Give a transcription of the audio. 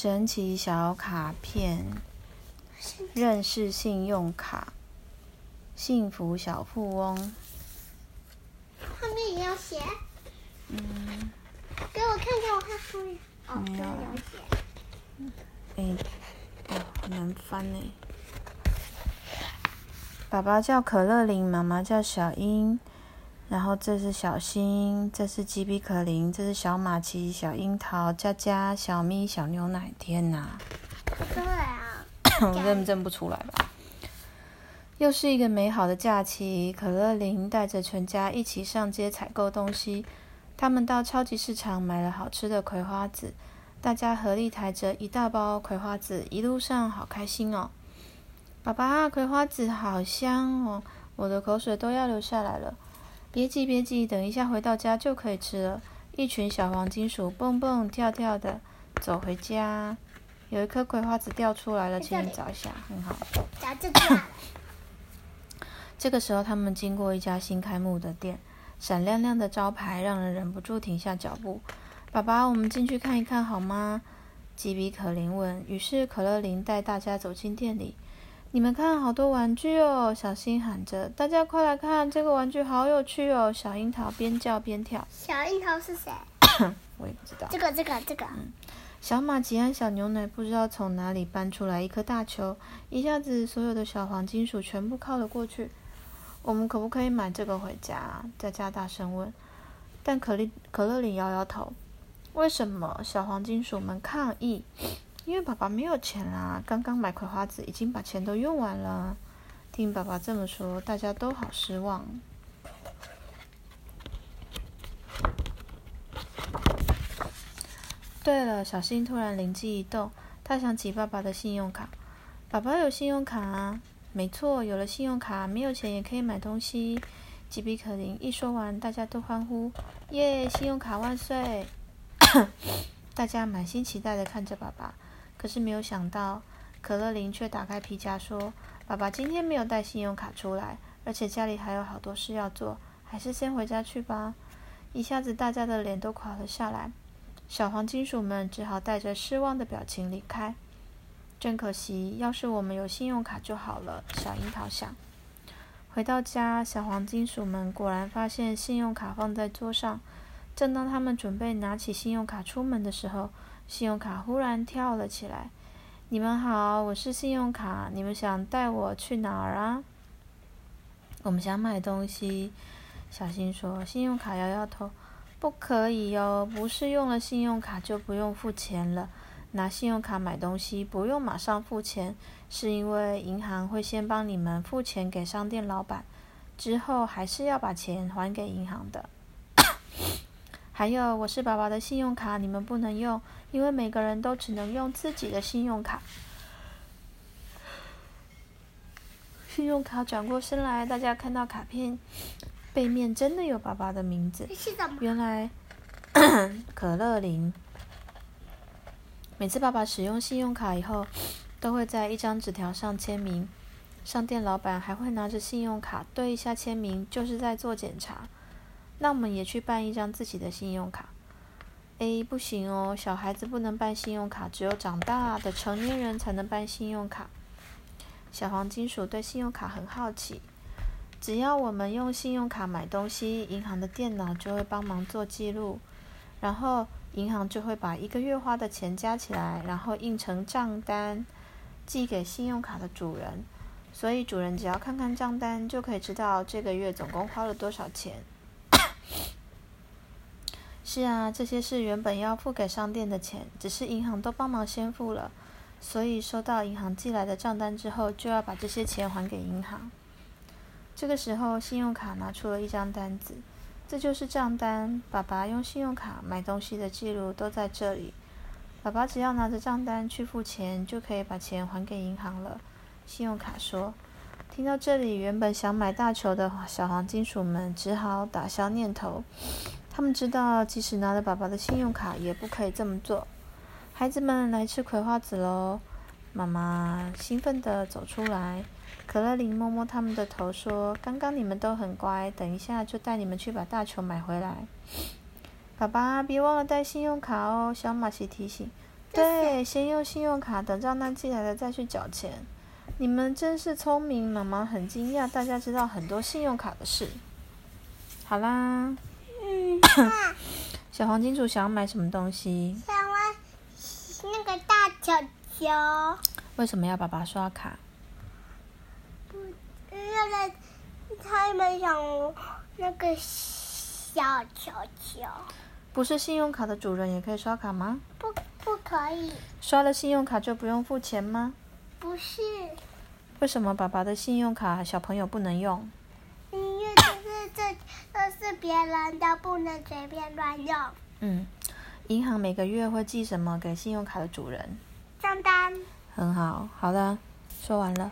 神奇小卡片，认识信用卡，幸福小富翁。后面也要写。嗯，给我看看，我看后面。哦，没有写。哎，哦，很难翻呢。爸爸叫可乐林，妈妈叫小英，然后这是小新，这是吉比可林，这是小马奇、小樱桃、佳佳、小咪、小牛奶。天哪，对啊。我 认认不出来吧？又是一个美好的假期，可乐琳带着全家一起上街采购东西。他们到超级市场买了好吃的葵花籽，大家合力抬着一大包葵花籽，一路上好开心哦。爸爸，葵花籽好香哦，我的口水都要流下来了。别急，别急，等一下回到家就可以吃了。一群小黄金鼠蹦蹦跳跳的走回家，有一颗葵花籽掉出来了，请你找一下，很好。找这个啊。这个时候，他们经过一家新开幕的店，闪亮亮的招牌让人忍不住停下脚步。爸爸，我们进去看一看好吗？吉比可林问。于是可乐琳带大家走进店里。你们看，好多玩具哦！小新喊着：“大家快来看，这个玩具好有趣哦！”小樱桃边叫边跳。小樱桃是谁？我也不知道。这个，这个，这个。嗯小马吉安小牛奶不知道从哪里搬出来一颗大球，一下子所有的小黄金鼠全部靠了过去。我们可不可以买这个回家？佳佳大声问。但可丽可乐里摇摇头。为什么？小黄金鼠们抗议。因为爸爸没有钱啦，刚刚买葵花籽已经把钱都用完了。听爸爸这么说，大家都好失望。对了，小新突然灵机一动，他想起爸爸的信用卡。爸爸有信用卡啊？没错，有了信用卡，没有钱也可以买东西。吉比可林一说完，大家都欢呼：“耶！信用卡万岁！” 大家满心期待的看着爸爸，可是没有想到，可乐琳却打开皮夹说：“爸爸今天没有带信用卡出来，而且家里还有好多事要做，还是先回家去吧。”一下子，大家的脸都垮了下来。小黄金鼠们只好带着失望的表情离开。真可惜，要是我们有信用卡就好了。小樱桃想。回到家，小黄金鼠们果然发现信用卡放在桌上。正当他们准备拿起信用卡出门的时候，信用卡忽然跳了起来。“你们好，我是信用卡，你们想带我去哪儿啊？”“我们想买东西。”小新说。信用卡摇摇头。不可以哟，不是用了信用卡就不用付钱了。拿信用卡买东西不用马上付钱，是因为银行会先帮你们付钱给商店老板，之后还是要把钱还给银行的。还有，我是爸爸的信用卡，你们不能用，因为每个人都只能用自己的信用卡。信用卡转过身来，大家看到卡片。背面真的有爸爸的名字，原来 可乐琳。每次爸爸使用信用卡以后，都会在一张纸条上签名。商店老板还会拿着信用卡对一下签名，就是在做检查。那我们也去办一张自己的信用卡。哎，不行哦，小孩子不能办信用卡，只有长大的成年人才能办信用卡。小黄金鼠对信用卡很好奇。只要我们用信用卡买东西，银行的电脑就会帮忙做记录，然后银行就会把一个月花的钱加起来，然后印成账单，寄给信用卡的主人。所以主人只要看看账单，就可以知道这个月总共花了多少钱。是啊，这些是原本要付给商店的钱，只是银行都帮忙先付了，所以收到银行寄来的账单之后，就要把这些钱还给银行。这个时候，信用卡拿出了一张单子，这就是账单。爸爸用信用卡买东西的记录都在这里。爸爸只要拿着账单去付钱，就可以把钱还给银行了。信用卡说：“听到这里，原本想买大球的小黄金鼠们只好打消念头。他们知道，即使拿了爸爸的信用卡，也不可以这么做。孩子们来吃葵花籽喽！妈妈兴奋地走出来。可乐琳摸摸他们的头，说：“刚刚你们都很乖，等一下就带你们去把大球买回来。”爸爸，别忘了带信用卡哦。小马奇提醒：“对，先用信用卡，等账单寄来了再去缴钱。你们真是聪明，妈妈很惊讶，大家知道很多信用卡的事。好啦，小黄金主想要买什么东西？想玩那个大球球，为什么要爸爸刷卡？因为他们想那个小球球，不是信用卡的主人也可以刷卡吗？不不可以，刷了信用卡就不用付钱吗？不是，为什么爸爸的信用卡小朋友不能用？别人的，不能随便乱用。嗯，银行每个月会寄什么给信用卡的主人？账单。很好，好的，说完了。